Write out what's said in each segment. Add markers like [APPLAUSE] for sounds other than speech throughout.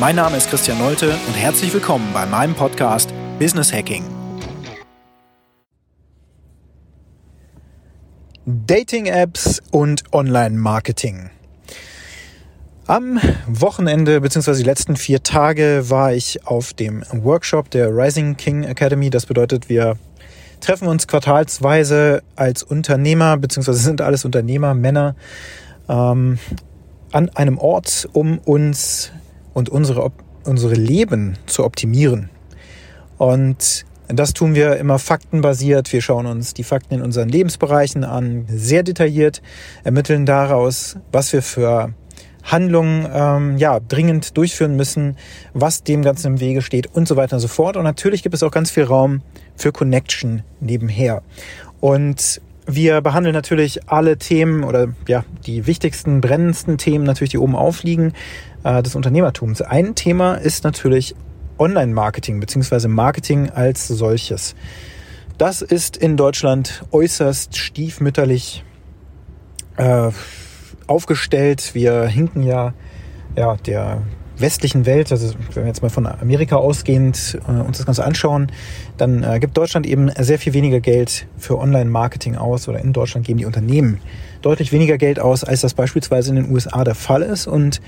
Mein Name ist Christian Nolte und herzlich willkommen bei meinem Podcast Business Hacking. Dating-Apps und Online-Marketing. Am Wochenende bzw. die letzten vier Tage war ich auf dem Workshop der Rising King Academy. Das bedeutet, wir treffen uns quartalsweise als Unternehmer bzw. sind alles Unternehmer, Männer ähm, an einem Ort, um uns und unsere, unsere Leben zu optimieren. Und das tun wir immer faktenbasiert. Wir schauen uns die Fakten in unseren Lebensbereichen an, sehr detailliert, ermitteln daraus, was wir für Handlungen ähm, ja, dringend durchführen müssen, was dem Ganzen im Wege steht und so weiter und so fort. Und natürlich gibt es auch ganz viel Raum für Connection nebenher. Und wir behandeln natürlich alle Themen oder ja, die wichtigsten, brennendsten Themen natürlich, die oben aufliegen, äh, des Unternehmertums. Ein Thema ist natürlich Online-Marketing beziehungsweise Marketing als solches. Das ist in Deutschland äußerst stiefmütterlich äh, aufgestellt. Wir hinken ja, ja der westlichen Welt, also wenn wir jetzt mal von Amerika ausgehend äh, uns das Ganze anschauen, dann äh, gibt Deutschland eben sehr viel weniger Geld für Online-Marketing aus oder in Deutschland geben die Unternehmen deutlich weniger Geld aus, als das beispielsweise in den USA der Fall ist und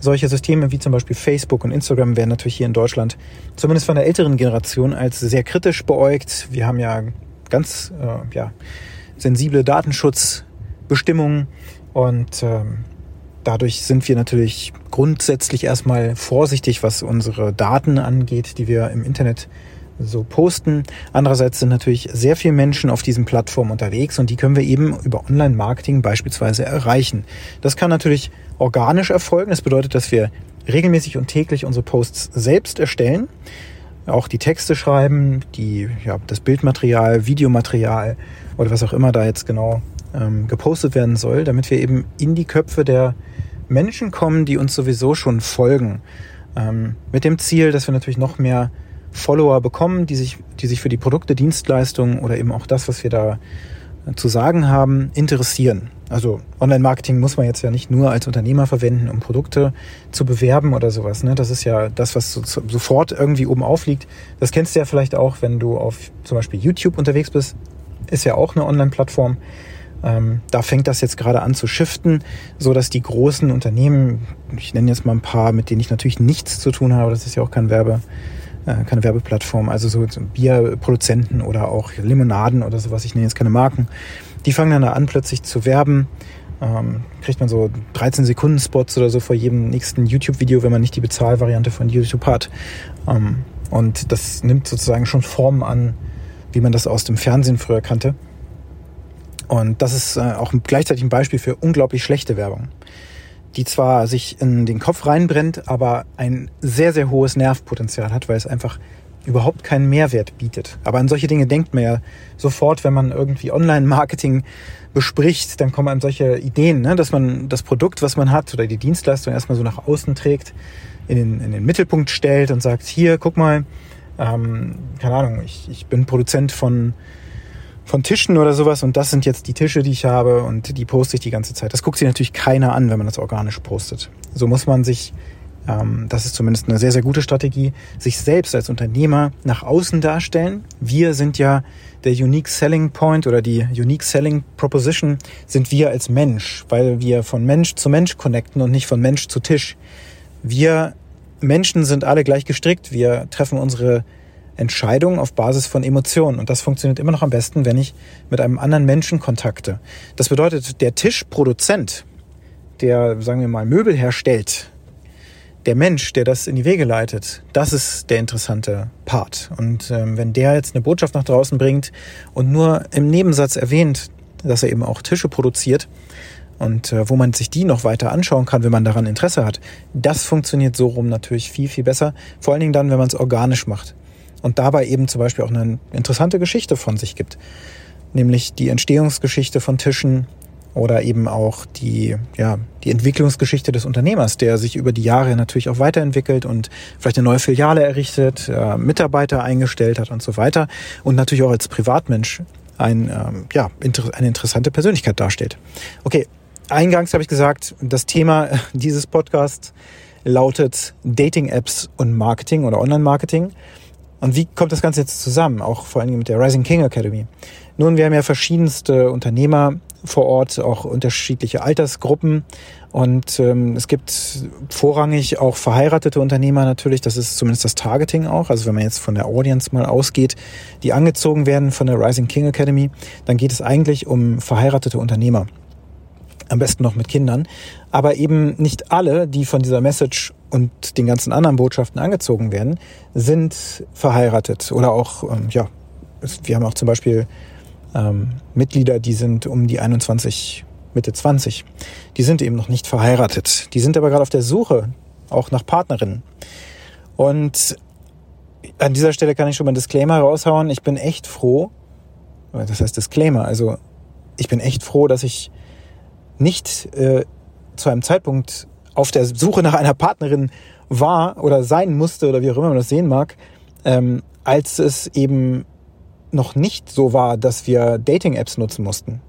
solche Systeme wie zum Beispiel Facebook und Instagram werden natürlich hier in Deutschland zumindest von der älteren Generation als sehr kritisch beäugt. Wir haben ja ganz äh, ja, sensible Datenschutzbestimmungen und ähm, dadurch sind wir natürlich grundsätzlich erstmal vorsichtig, was unsere Daten angeht, die wir im Internet so posten. Andererseits sind natürlich sehr viele Menschen auf diesen Plattformen unterwegs und die können wir eben über Online-Marketing beispielsweise erreichen. Das kann natürlich organisch erfolgen. Das bedeutet, dass wir regelmäßig und täglich unsere Posts selbst erstellen, auch die Texte schreiben, die, ja, das Bildmaterial, Videomaterial oder was auch immer da jetzt genau ähm, gepostet werden soll, damit wir eben in die Köpfe der Menschen kommen, die uns sowieso schon folgen. Ähm, mit dem Ziel, dass wir natürlich noch mehr Follower bekommen, die sich, die sich für die Produkte, Dienstleistungen oder eben auch das, was wir da zu sagen haben, interessieren. Also Online-Marketing muss man jetzt ja nicht nur als Unternehmer verwenden, um Produkte zu bewerben oder sowas. Ne? Das ist ja das, was so, sofort irgendwie oben aufliegt. Das kennst du ja vielleicht auch, wenn du auf zum Beispiel YouTube unterwegs bist. Ist ja auch eine Online-Plattform. Ähm, da fängt das jetzt gerade an zu shiften, so dass die großen Unternehmen, ich nenne jetzt mal ein paar, mit denen ich natürlich nichts zu tun habe, das ist ja auch kein Werbe, äh, keine Werbeplattform, also so Bierproduzenten oder auch Limonaden oder sowas, ich nenne jetzt keine Marken, die fangen dann an plötzlich zu werben. Ähm, kriegt man so 13 Sekunden Spots oder so vor jedem nächsten YouTube-Video, wenn man nicht die Bezahlvariante von YouTube hat. Ähm, und das nimmt sozusagen schon Formen an, wie man das aus dem Fernsehen früher kannte. Und das ist äh, auch gleichzeitig ein Beispiel für unglaublich schlechte Werbung, die zwar sich in den Kopf reinbrennt, aber ein sehr, sehr hohes Nervpotenzial hat, weil es einfach überhaupt keinen Mehrwert bietet. Aber an solche Dinge denkt man ja sofort, wenn man irgendwie Online-Marketing bespricht, dann kommen einem solche Ideen, ne? dass man das Produkt, was man hat oder die Dienstleistung erstmal so nach außen trägt, in den, in den Mittelpunkt stellt und sagt, hier, guck mal, ähm, keine Ahnung, ich, ich bin Produzent von von Tischen oder sowas und das sind jetzt die Tische, die ich habe und die poste ich die ganze Zeit. Das guckt sich natürlich keiner an, wenn man das organisch postet. So muss man sich, ähm, das ist zumindest eine sehr, sehr gute Strategie, sich selbst als Unternehmer nach außen darstellen. Wir sind ja der Unique Selling Point oder die Unique Selling Proposition sind wir als Mensch, weil wir von Mensch zu Mensch connecten und nicht von Mensch zu Tisch. Wir Menschen sind alle gleich gestrickt. Wir treffen unsere Entscheidungen auf Basis von Emotionen. Und das funktioniert immer noch am besten, wenn ich mit einem anderen Menschen kontakte. Das bedeutet, der Tischproduzent, der, sagen wir mal, Möbel herstellt, der Mensch, der das in die Wege leitet, das ist der interessante Part. Und ähm, wenn der jetzt eine Botschaft nach draußen bringt und nur im Nebensatz erwähnt, dass er eben auch Tische produziert, und äh, wo man sich die noch weiter anschauen kann, wenn man daran Interesse hat, das funktioniert so rum natürlich viel, viel besser. Vor allen Dingen dann, wenn man es organisch macht und dabei eben zum Beispiel auch eine interessante Geschichte von sich gibt, nämlich die Entstehungsgeschichte von Tischen oder eben auch die, ja, die Entwicklungsgeschichte des Unternehmers, der sich über die Jahre natürlich auch weiterentwickelt und vielleicht eine neue Filiale errichtet, äh, Mitarbeiter eingestellt hat und so weiter und natürlich auch als Privatmensch ein, ähm, ja, inter eine interessante Persönlichkeit darstellt. Okay, eingangs habe ich gesagt, das Thema dieses Podcasts lautet Dating-Apps und Marketing oder Online-Marketing. Und wie kommt das Ganze jetzt zusammen, auch vor allem mit der Rising King Academy? Nun, wir haben ja verschiedenste Unternehmer vor Ort, auch unterschiedliche Altersgruppen. Und ähm, es gibt vorrangig auch verheiratete Unternehmer natürlich, das ist zumindest das Targeting auch. Also wenn man jetzt von der Audience mal ausgeht, die angezogen werden von der Rising King Academy, dann geht es eigentlich um verheiratete Unternehmer. Am besten noch mit Kindern. Aber eben nicht alle, die von dieser Message und den ganzen anderen Botschaften angezogen werden, sind verheiratet. Oder auch, ähm, ja, wir haben auch zum Beispiel ähm, Mitglieder, die sind um die 21, Mitte 20. Die sind eben noch nicht verheiratet. Die sind aber gerade auf der Suche auch nach Partnerinnen. Und an dieser Stelle kann ich schon mal ein Disclaimer raushauen. Ich bin echt froh, das heißt Disclaimer, also ich bin echt froh, dass ich nicht äh, zu einem Zeitpunkt auf der Suche nach einer Partnerin war oder sein musste oder wie auch immer man das sehen mag, ähm, als es eben noch nicht so war, dass wir Dating-Apps nutzen mussten.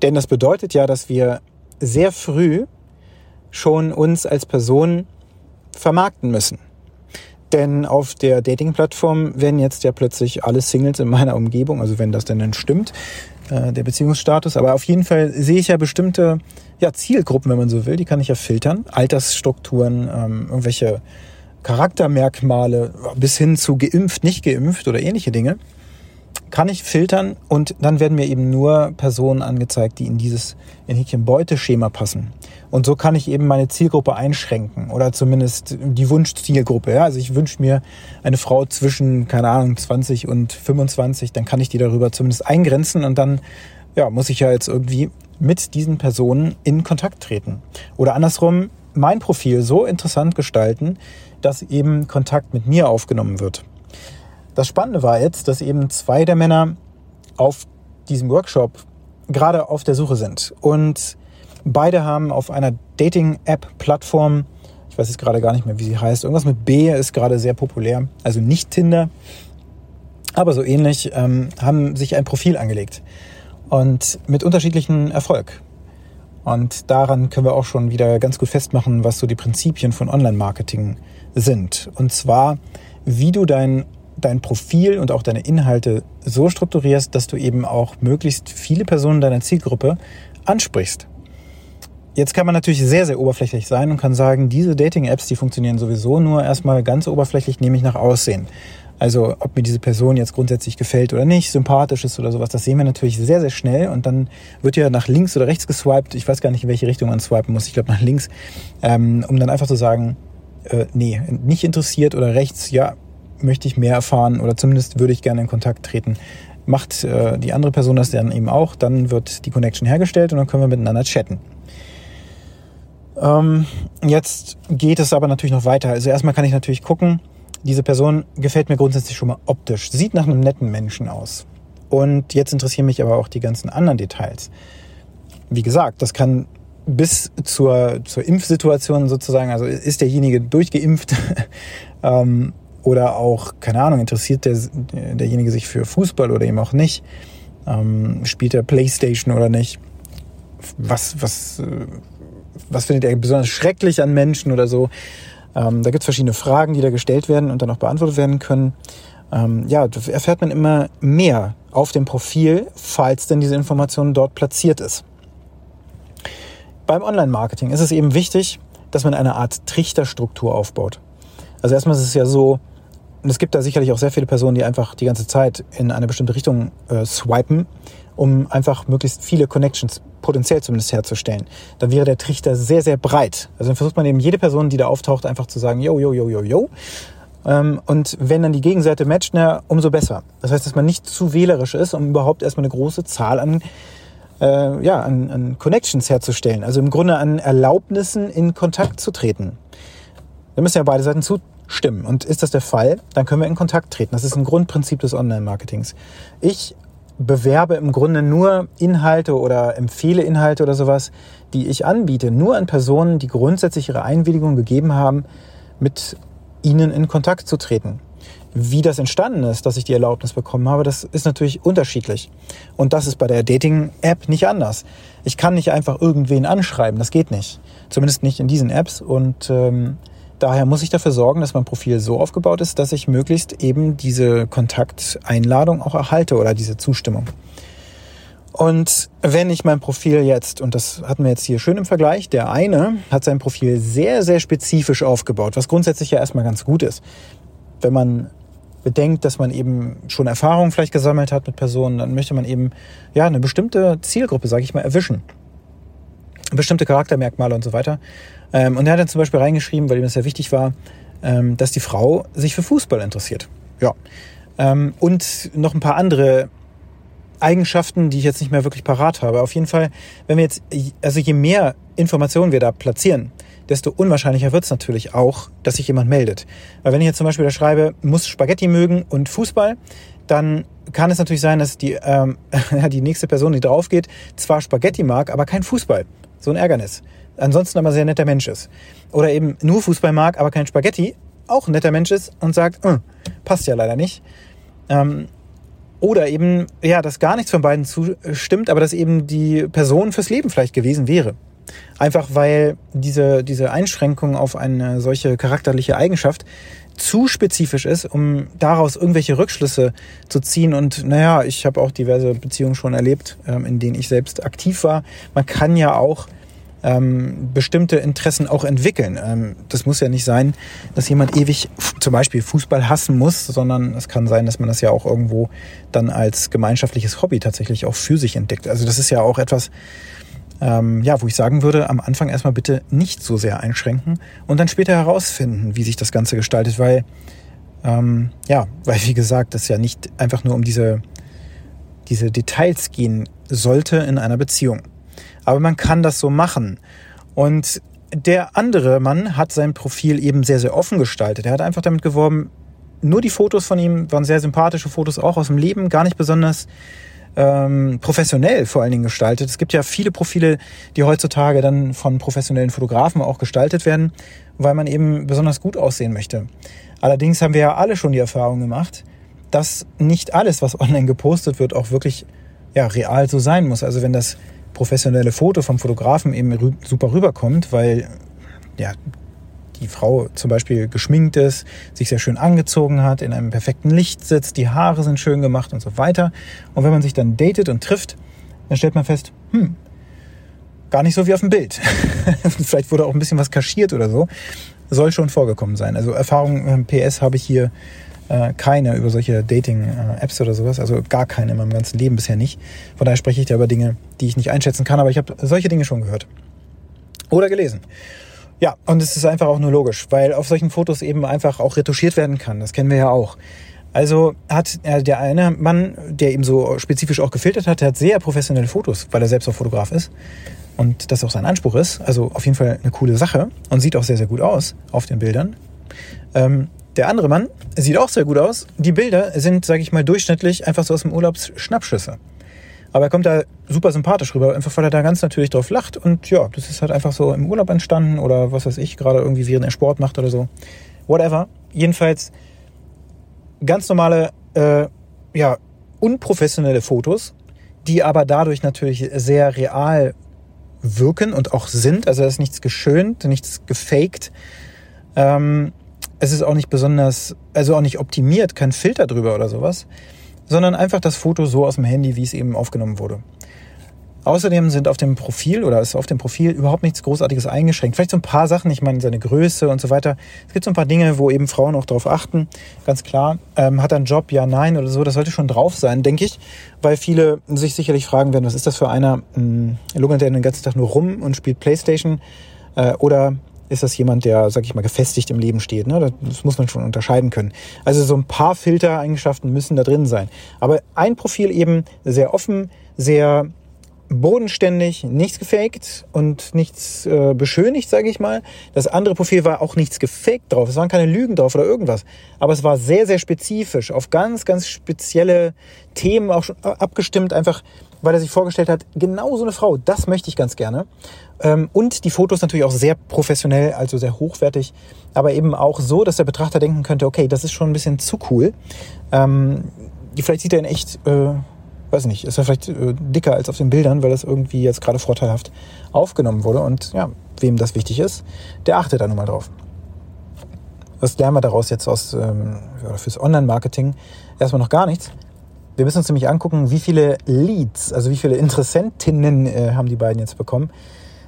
Denn das bedeutet ja, dass wir sehr früh schon uns als Person vermarkten müssen. Denn auf der Dating-Plattform werden jetzt ja plötzlich alle Singles in meiner Umgebung, also wenn das denn dann stimmt, äh, der Beziehungsstatus. Aber auf jeden Fall sehe ich ja bestimmte ja, Zielgruppen, wenn man so will, die kann ich ja filtern. Altersstrukturen, ähm, irgendwelche Charaktermerkmale bis hin zu geimpft, nicht geimpft oder ähnliche Dinge kann ich filtern und dann werden mir eben nur Personen angezeigt, die in dieses in Häkchen Beuteschema passen. Und so kann ich eben meine Zielgruppe einschränken oder zumindest die Wunschzielgruppe. Ja? Also ich wünsche mir eine Frau zwischen, keine Ahnung, 20 und 25, dann kann ich die darüber zumindest eingrenzen und dann ja, muss ich ja jetzt irgendwie mit diesen Personen in Kontakt treten. Oder andersrum, mein Profil so interessant gestalten, dass eben Kontakt mit mir aufgenommen wird. Das Spannende war jetzt, dass eben zwei der Männer auf diesem Workshop gerade auf der Suche sind. Und beide haben auf einer Dating-App-Plattform, ich weiß jetzt gerade gar nicht mehr, wie sie heißt, irgendwas mit B ist gerade sehr populär, also nicht Tinder, aber so ähnlich, ähm, haben sich ein Profil angelegt. Und mit unterschiedlichen Erfolg. Und daran können wir auch schon wieder ganz gut festmachen, was so die Prinzipien von Online-Marketing sind. Und zwar, wie du dein dein Profil und auch deine Inhalte so strukturierst, dass du eben auch möglichst viele Personen deiner Zielgruppe ansprichst. Jetzt kann man natürlich sehr, sehr oberflächlich sein und kann sagen, diese Dating-Apps, die funktionieren sowieso nur erstmal ganz oberflächlich, nämlich nach Aussehen. Also ob mir diese Person jetzt grundsätzlich gefällt oder nicht, sympathisch ist oder sowas, das sehen wir natürlich sehr, sehr schnell und dann wird ja nach links oder rechts geswiped. Ich weiß gar nicht, in welche Richtung man swipen muss. Ich glaube nach links, ähm, um dann einfach zu sagen, äh, nee, nicht interessiert oder rechts, ja, möchte ich mehr erfahren oder zumindest würde ich gerne in Kontakt treten. Macht äh, die andere Person das dann eben auch, dann wird die Connection hergestellt und dann können wir miteinander chatten. Ähm, jetzt geht es aber natürlich noch weiter. Also erstmal kann ich natürlich gucken, diese Person gefällt mir grundsätzlich schon mal optisch, sieht nach einem netten Menschen aus. Und jetzt interessieren mich aber auch die ganzen anderen Details. Wie gesagt, das kann bis zur, zur Impfsituation sozusagen, also ist derjenige durchgeimpft, [LAUGHS] ähm, oder auch, keine Ahnung, interessiert der, derjenige sich für Fußball oder eben auch nicht? Ähm, spielt er Playstation oder nicht? Was, was, äh, was findet er besonders schrecklich an Menschen oder so? Ähm, da gibt es verschiedene Fragen, die da gestellt werden und dann auch beantwortet werden können. Ähm, ja, da erfährt man immer mehr auf dem Profil, falls denn diese Information dort platziert ist. Beim Online-Marketing ist es eben wichtig, dass man eine Art Trichterstruktur aufbaut. Also erstmal ist es ja so, und es gibt da sicherlich auch sehr viele Personen, die einfach die ganze Zeit in eine bestimmte Richtung äh, swipen, um einfach möglichst viele Connections potenziell zumindest herzustellen. Dann wäre der Trichter sehr, sehr breit. Also dann versucht man eben jede Person, die da auftaucht, einfach zu sagen, yo, yo, yo, yo, yo. Ähm, und wenn dann die Gegenseite matcht, na, umso besser. Das heißt, dass man nicht zu wählerisch ist, um überhaupt erstmal eine große Zahl an äh, ja, an, an Connections herzustellen. Also im Grunde an Erlaubnissen in Kontakt zu treten. Da müssen ja beide Seiten zustimmen. Und ist das der Fall, dann können wir in Kontakt treten. Das ist ein Grundprinzip des Online-Marketings. Ich bewerbe im Grunde nur Inhalte oder empfehle Inhalte oder sowas, die ich anbiete, nur an Personen, die grundsätzlich ihre Einwilligung gegeben haben, mit ihnen in Kontakt zu treten. Wie das entstanden ist, dass ich die Erlaubnis bekommen habe, das ist natürlich unterschiedlich. Und das ist bei der Dating-App nicht anders. Ich kann nicht einfach irgendwen anschreiben, das geht nicht. Zumindest nicht in diesen Apps. Und ähm, daher muss ich dafür sorgen, dass mein Profil so aufgebaut ist, dass ich möglichst eben diese Kontakteinladung auch erhalte oder diese Zustimmung. Und wenn ich mein Profil jetzt, und das hatten wir jetzt hier schön im Vergleich, der eine hat sein Profil sehr, sehr spezifisch aufgebaut, was grundsätzlich ja erstmal ganz gut ist. Wenn man bedenkt, dass man eben schon Erfahrungen vielleicht gesammelt hat mit Personen, dann möchte man eben ja eine bestimmte Zielgruppe, sage ich mal, erwischen. Bestimmte Charaktermerkmale und so weiter. Ähm, und er hat dann zum Beispiel reingeschrieben, weil ihm das sehr wichtig war, ähm, dass die Frau sich für Fußball interessiert. Ja. Ähm, und noch ein paar andere Eigenschaften, die ich jetzt nicht mehr wirklich parat habe. Auf jeden Fall, wenn wir jetzt, also je mehr Informationen wir da platzieren, desto unwahrscheinlicher wird es natürlich auch, dass sich jemand meldet. Weil wenn ich jetzt zum Beispiel da schreibe, muss Spaghetti mögen und Fußball, dann kann es natürlich sein, dass die, ähm, [LAUGHS] die nächste Person, die drauf geht, zwar Spaghetti mag, aber kein Fußball. So ein Ärgernis. Ansonsten aber sehr netter Mensch ist. Oder eben nur Fußball mag, aber kein Spaghetti, auch ein netter Mensch ist und sagt, äh, passt ja leider nicht. Ähm, oder eben, ja, dass gar nichts von beiden zustimmt, aber dass eben die Person fürs Leben vielleicht gewesen wäre. Einfach weil diese, diese Einschränkung auf eine solche charakterliche Eigenschaft zu spezifisch ist, um daraus irgendwelche Rückschlüsse zu ziehen. Und naja, ich habe auch diverse Beziehungen schon erlebt, ähm, in denen ich selbst aktiv war. Man kann ja auch ähm, bestimmte Interessen auch entwickeln. Ähm, das muss ja nicht sein, dass jemand ewig zum Beispiel Fußball hassen muss, sondern es kann sein, dass man das ja auch irgendwo dann als gemeinschaftliches Hobby tatsächlich auch für sich entdeckt. Also das ist ja auch etwas, ähm, ja, wo ich sagen würde, am Anfang erstmal bitte nicht so sehr einschränken und dann später herausfinden, wie sich das Ganze gestaltet, weil ähm, ja, weil wie gesagt, das ja nicht einfach nur um diese diese Details gehen sollte in einer Beziehung. Aber man kann das so machen. Und der andere Mann hat sein Profil eben sehr, sehr offen gestaltet. Er hat einfach damit geworben, nur die Fotos von ihm waren sehr sympathische Fotos, auch aus dem Leben, gar nicht besonders ähm, professionell vor allen Dingen gestaltet. Es gibt ja viele Profile, die heutzutage dann von professionellen Fotografen auch gestaltet werden, weil man eben besonders gut aussehen möchte. Allerdings haben wir ja alle schon die Erfahrung gemacht, dass nicht alles, was online gepostet wird, auch wirklich ja, real so sein muss. Also wenn das professionelle Foto vom Fotografen eben rü super rüberkommt, weil ja, die Frau zum Beispiel geschminkt ist, sich sehr schön angezogen hat, in einem perfekten Licht sitzt, die Haare sind schön gemacht und so weiter. Und wenn man sich dann datet und trifft, dann stellt man fest, hm, gar nicht so wie auf dem Bild. [LAUGHS] Vielleicht wurde auch ein bisschen was kaschiert oder so. Soll schon vorgekommen sein. Also Erfahrung PS habe ich hier äh, keine über solche Dating-Apps oder sowas, also gar keine in meinem ganzen Leben bisher nicht. Von daher spreche ich da über Dinge, die ich nicht einschätzen kann, aber ich habe solche Dinge schon gehört. Oder gelesen. Ja, und es ist einfach auch nur logisch, weil auf solchen Fotos eben einfach auch retuschiert werden kann. Das kennen wir ja auch. Also hat äh, der eine Mann, der eben so spezifisch auch gefiltert hat, der hat sehr professionelle Fotos, weil er selbst auch Fotograf ist und das auch sein Anspruch ist. Also auf jeden Fall eine coole Sache und sieht auch sehr, sehr gut aus auf den Bildern. Ähm, der andere Mann sieht auch sehr gut aus. Die Bilder sind, sage ich mal, durchschnittlich einfach so aus dem Urlaubsschnappschüsse. Aber er kommt da super sympathisch rüber, einfach weil er da ganz natürlich drauf lacht. Und ja, das ist halt einfach so im Urlaub entstanden oder was weiß ich, gerade irgendwie während er Sport macht oder so. Whatever. Jedenfalls ganz normale, äh, ja, unprofessionelle Fotos, die aber dadurch natürlich sehr real wirken und auch sind. Also da ist nichts geschönt, nichts gefaked. Ähm, es ist auch nicht besonders, also auch nicht optimiert, kein Filter drüber oder sowas, sondern einfach das Foto so aus dem Handy, wie es eben aufgenommen wurde. Außerdem sind auf dem Profil oder ist auf dem Profil überhaupt nichts Großartiges eingeschränkt. Vielleicht so ein paar Sachen, ich meine seine Größe und so weiter. Es gibt so ein paar Dinge, wo eben Frauen auch darauf achten. Ganz klar, ähm, hat er einen Job, ja, nein oder so. Das sollte schon drauf sein, denke ich, weil viele sich sicherlich fragen werden, was ist das für einer? Hm, lungert der den ganzen Tag nur rum und spielt Playstation? Äh, oder ist das jemand, der, sag ich mal, gefestigt im Leben steht. Ne? Das muss man schon unterscheiden können. Also so ein paar Filtereigenschaften müssen da drin sein. Aber ein Profil eben sehr offen, sehr bodenständig, nichts gefaked und nichts äh, beschönigt, sage ich mal. Das andere Profil war auch nichts gefaked drauf. Es waren keine Lügen drauf oder irgendwas. Aber es war sehr, sehr spezifisch, auf ganz, ganz spezielle Themen auch schon abgestimmt, einfach weil er sich vorgestellt hat, genau so eine Frau, das möchte ich ganz gerne. Ähm, und die Fotos natürlich auch sehr professionell, also sehr hochwertig, aber eben auch so, dass der Betrachter denken könnte, okay, das ist schon ein bisschen zu cool. Ähm, vielleicht sieht er in echt... Äh, weiß nicht, ist er vielleicht äh, dicker als auf den Bildern, weil das irgendwie jetzt gerade vorteilhaft aufgenommen wurde. Und ja, wem das wichtig ist, der achtet da nun mal drauf. Was lernen wir daraus jetzt aus ähm, fürs Online-Marketing? Erstmal noch gar nichts. Wir müssen uns nämlich angucken, wie viele Leads, also wie viele Interessentinnen äh, haben die beiden jetzt bekommen.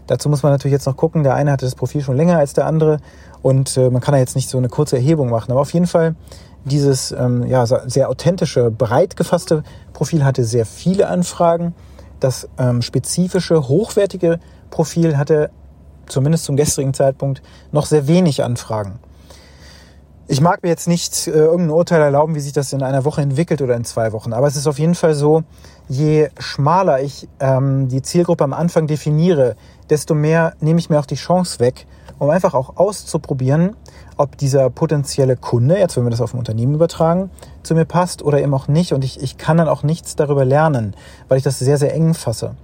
Dazu muss man natürlich jetzt noch gucken. Der eine hatte das Profil schon länger als der andere und äh, man kann da jetzt nicht so eine kurze Erhebung machen. Aber auf jeden Fall dieses ähm, ja, sehr authentische, breit gefasste Profil hatte sehr viele Anfragen. Das ähm, spezifische, hochwertige Profil hatte zumindest zum gestrigen Zeitpunkt noch sehr wenig Anfragen. Ich mag mir jetzt nicht äh, irgendein Urteil erlauben, wie sich das in einer Woche entwickelt oder in zwei Wochen, aber es ist auf jeden Fall so, je schmaler ich ähm, die Zielgruppe am Anfang definiere, desto mehr nehme ich mir auch die Chance weg, um einfach auch auszuprobieren, ob dieser potenzielle Kunde, jetzt wenn wir das auf ein Unternehmen übertragen, zu mir passt oder eben auch nicht. Und ich, ich kann dann auch nichts darüber lernen, weil ich das sehr, sehr eng fasse.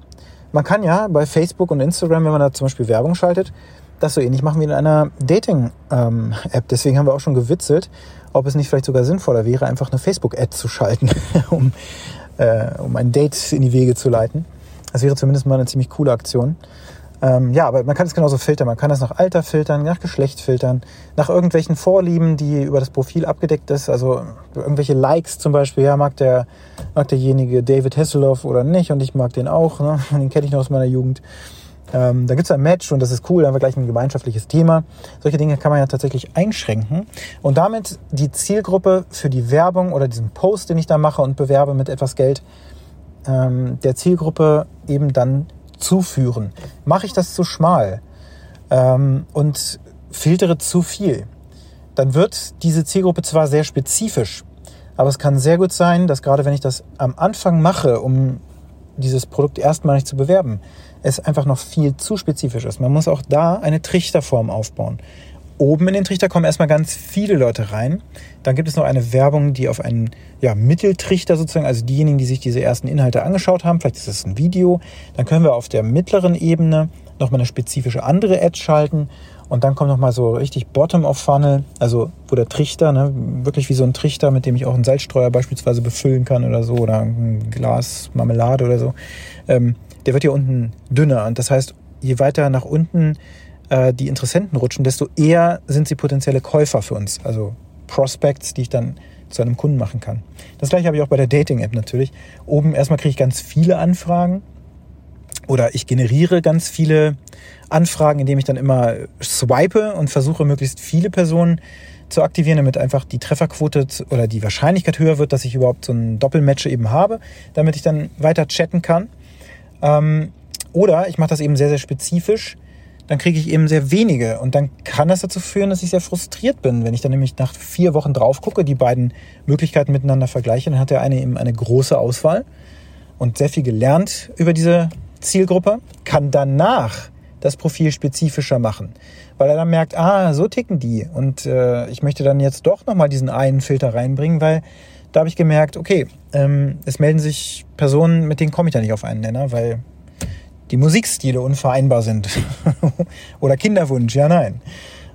Man kann ja bei Facebook und Instagram, wenn man da zum Beispiel Werbung schaltet, das so ähnlich machen wie in einer Dating-App. Ähm, Deswegen haben wir auch schon gewitzelt, ob es nicht vielleicht sogar sinnvoller wäre, einfach eine Facebook-Ad zu schalten, [LAUGHS] um, äh, um ein Date in die Wege zu leiten. Das wäre zumindest mal eine ziemlich coole Aktion. Ähm, ja, aber man kann es genauso filtern. Man kann das nach Alter filtern, nach Geschlecht filtern, nach irgendwelchen Vorlieben, die über das Profil abgedeckt ist. Also irgendwelche Likes zum Beispiel. Ja, mag der mag derjenige David Hasselhoff oder nicht und ich mag den auch. Ne? [LAUGHS] Den kenne ich noch aus meiner Jugend. Ähm, da gibt es ein Match und das ist cool, da haben wir gleich ein gemeinschaftliches Thema. Solche Dinge kann man ja tatsächlich einschränken und damit die Zielgruppe für die Werbung oder diesen Post, den ich da mache und bewerbe mit etwas Geld, ähm, der Zielgruppe eben dann zuführen. Mache ich das zu schmal ähm, und filtere zu viel, dann wird diese Zielgruppe zwar sehr spezifisch, aber es kann sehr gut sein, dass gerade wenn ich das am Anfang mache, um dieses Produkt erstmalig zu bewerben, es einfach noch viel zu spezifisch ist. Man muss auch da eine Trichterform aufbauen. Oben in den Trichter kommen erstmal ganz viele Leute rein. Dann gibt es noch eine Werbung, die auf einen ja, Mitteltrichter sozusagen, also diejenigen, die sich diese ersten Inhalte angeschaut haben, vielleicht ist es ein Video. Dann können wir auf der mittleren Ebene nochmal eine spezifische andere Ad schalten. Und dann kommt nochmal so richtig Bottom-of-Funnel, also wo der Trichter, ne, wirklich wie so ein Trichter, mit dem ich auch einen Salzstreuer beispielsweise befüllen kann oder so, oder ein Glas Marmelade oder so, ähm, der wird hier unten dünner. Und das heißt, je weiter nach unten äh, die Interessenten rutschen, desto eher sind sie potenzielle Käufer für uns. Also Prospects, die ich dann zu einem Kunden machen kann. Das gleiche habe ich auch bei der Dating-App natürlich. Oben erstmal kriege ich ganz viele Anfragen oder ich generiere ganz viele Anfragen, indem ich dann immer swipe und versuche, möglichst viele Personen zu aktivieren, damit einfach die Trefferquote oder die Wahrscheinlichkeit höher wird, dass ich überhaupt so ein Doppelmatch eben habe, damit ich dann weiter chatten kann. Ähm, oder ich mache das eben sehr, sehr spezifisch dann kriege ich eben sehr wenige. Und dann kann das dazu führen, dass ich sehr frustriert bin. Wenn ich dann nämlich nach vier Wochen drauf gucke, die beiden Möglichkeiten miteinander vergleiche, dann hat der eine eben eine große Auswahl und sehr viel gelernt über diese Zielgruppe, kann danach das Profil spezifischer machen. Weil er dann merkt, ah, so ticken die. Und äh, ich möchte dann jetzt doch nochmal diesen einen Filter reinbringen, weil da habe ich gemerkt, okay, ähm, es melden sich Personen, mit denen komme ich da nicht auf einen Nenner, weil die Musikstile unvereinbar sind. [LAUGHS] oder Kinderwunsch, ja, nein.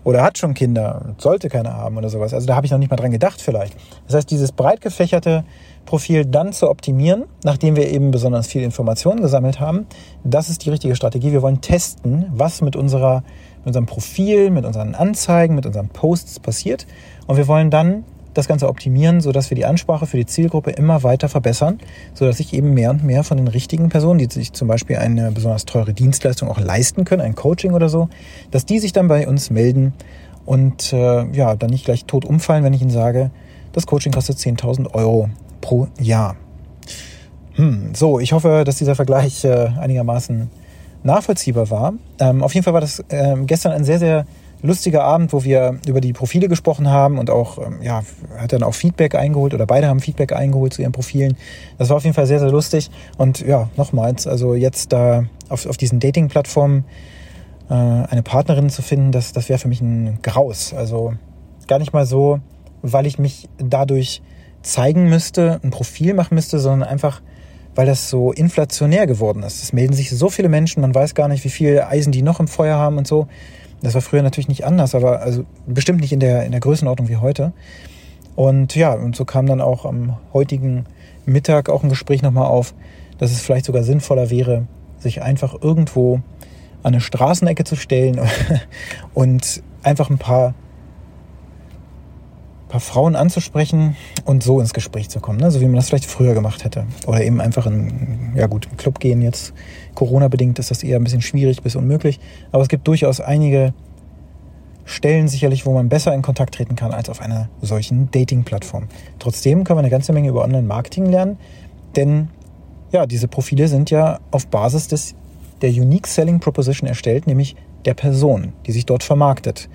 Oder hat schon Kinder und sollte keine haben oder sowas. Also da habe ich noch nicht mal dran gedacht vielleicht. Das heißt, dieses breit gefächerte Profil dann zu optimieren, nachdem wir eben besonders viel Informationen gesammelt haben, das ist die richtige Strategie. Wir wollen testen, was mit, unserer, mit unserem Profil, mit unseren Anzeigen, mit unseren Posts passiert. Und wir wollen dann das Ganze optimieren, sodass wir die Ansprache für die Zielgruppe immer weiter verbessern, sodass sich eben mehr und mehr von den richtigen Personen, die sich zum Beispiel eine besonders teure Dienstleistung auch leisten können, ein Coaching oder so, dass die sich dann bei uns melden und äh, ja, dann nicht gleich tot umfallen, wenn ich ihnen sage, das Coaching kostet 10.000 Euro pro Jahr. Hm, so, ich hoffe, dass dieser Vergleich äh, einigermaßen nachvollziehbar war. Ähm, auf jeden Fall war das äh, gestern ein sehr, sehr lustiger Abend, wo wir über die Profile gesprochen haben und auch, ähm, ja, hat dann auch Feedback eingeholt oder beide haben Feedback eingeholt zu ihren Profilen. Das war auf jeden Fall sehr, sehr lustig. Und ja, nochmals, also jetzt da auf, auf diesen Dating-Plattformen äh, eine Partnerin zu finden, das, das wäre für mich ein Graus. Also gar nicht mal so, weil ich mich dadurch zeigen müsste, ein Profil machen müsste, sondern einfach, weil das so inflationär geworden ist. Es melden sich so viele Menschen, man weiß gar nicht, wie viel Eisen die noch im Feuer haben und so. Das war früher natürlich nicht anders, aber also bestimmt nicht in der, in der Größenordnung wie heute. Und ja, und so kam dann auch am heutigen Mittag auch ein Gespräch nochmal auf, dass es vielleicht sogar sinnvoller wäre, sich einfach irgendwo an eine Straßenecke zu stellen [LAUGHS] und einfach ein paar paar Frauen anzusprechen und so ins Gespräch zu kommen, ne? so wie man das vielleicht früher gemacht hätte. Oder eben einfach in, ja gut, im Club gehen jetzt. Corona-bedingt ist das eher ein bisschen schwierig bis unmöglich. Aber es gibt durchaus einige Stellen sicherlich, wo man besser in Kontakt treten kann als auf einer solchen Dating-Plattform. Trotzdem können wir eine ganze Menge über Online-Marketing lernen, denn ja, diese Profile sind ja auf Basis des, der Unique Selling Proposition erstellt, nämlich der Person, die sich dort vermarktet.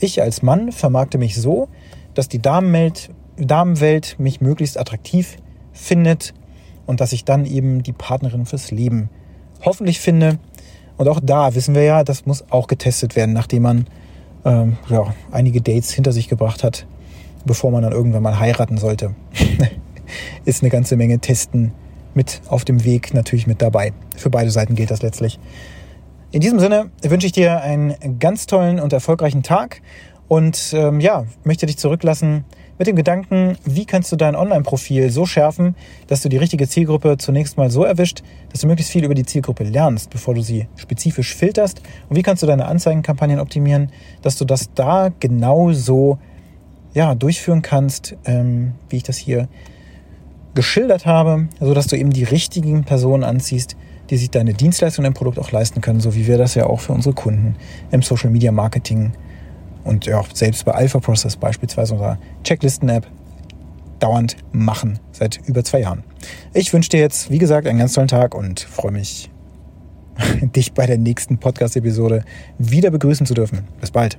Ich als Mann vermarkte mich so, dass die Damenwelt, Damenwelt mich möglichst attraktiv findet und dass ich dann eben die Partnerin fürs Leben hoffentlich finde. Und auch da wissen wir ja, das muss auch getestet werden, nachdem man ähm, ja, einige Dates hinter sich gebracht hat, bevor man dann irgendwann mal heiraten sollte. [LAUGHS] Ist eine ganze Menge Testen mit auf dem Weg natürlich mit dabei. Für beide Seiten gilt das letztlich. In diesem Sinne wünsche ich dir einen ganz tollen und erfolgreichen Tag und ähm, ja, möchte dich zurücklassen mit dem Gedanken, wie kannst du dein Online-Profil so schärfen, dass du die richtige Zielgruppe zunächst mal so erwischt, dass du möglichst viel über die Zielgruppe lernst, bevor du sie spezifisch filterst. Und wie kannst du deine Anzeigenkampagnen optimieren, dass du das da genau so ja, durchführen kannst, ähm, wie ich das hier geschildert habe, so dass du eben die richtigen Personen anziehst, die sich deine Dienstleistung und dein Produkt auch leisten können, so wie wir das ja auch für unsere Kunden im Social Media Marketing und ja, selbst bei Alpha Process beispielsweise unserer Checklisten-App dauernd machen seit über zwei Jahren. Ich wünsche dir jetzt, wie gesagt, einen ganz tollen Tag und freue mich, [LAUGHS] dich bei der nächsten Podcast-Episode wieder begrüßen zu dürfen. Bis bald.